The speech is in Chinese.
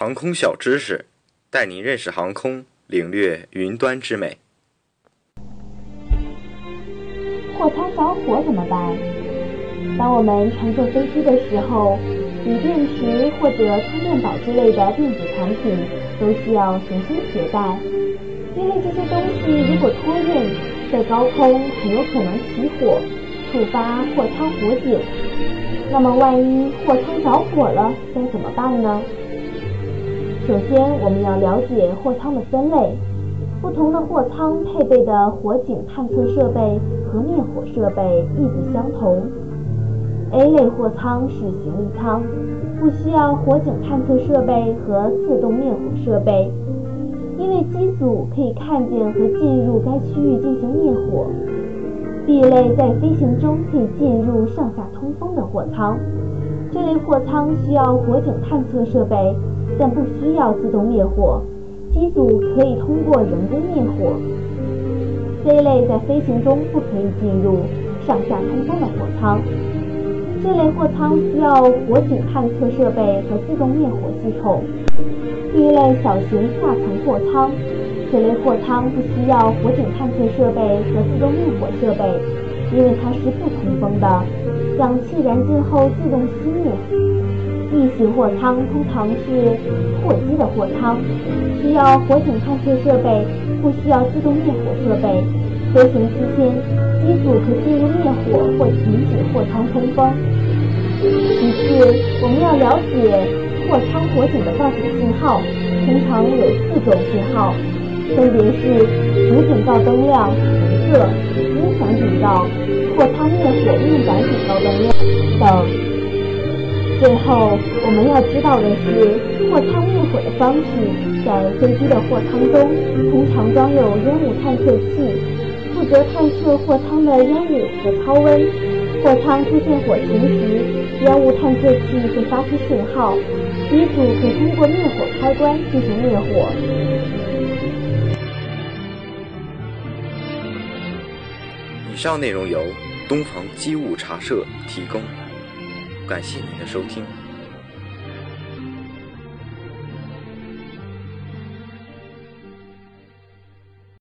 航空小知识，带您认识航空，领略云端之美。货舱着火怎么办？当我们乘坐飞机的时候，锂电池或者充电宝之类的电子产品都需要随身携带，因为这些东西如果托运，在高空很有可能起火，触发货舱火警。那么万一货舱着火了，该怎么办呢？首先，我们要了解货舱的分类。不同的货舱配备的火警探测设备和灭火设备亦不相同。A 类货舱是行李舱，不需要火警探测设备和自动灭火设备，因为机组可以看见和进入该区域进行灭火。B 类在飞行中可以进入上下通风的货舱，这类货舱需要火警探测设备，但不需要自动灭火。机组可以通过人工灭火。C 类在飞行中不可以进入上下通风的货舱，这类货舱需要火警探测设备和自动灭火系统。D 类小型下层货舱，这类货舱不需要火警探测设备和自动灭火设备，因为它是不通风的，氧气燃尽后自动熄灭。货舱通常是货机的货舱，需要火警探测设备，不需要自动灭火设备。飞行期间，机组可进入灭火或停止货舱通风。其次，我们要了解货舱火警的报警信号，通常有四种信号，分别是主警告灯亮红色、音响警告、货舱灭火面板警告灯亮等。最后，我们要知道的是，货舱灭火的方式，在飞机的货舱中，通常装有烟雾探测器，负责探测货舱的烟雾和超温。货舱出现火情时，烟雾探测器会发出信号，机组可以通过灭火开关进行灭火。以上内容由东方机务茶社提供。感谢您的收听。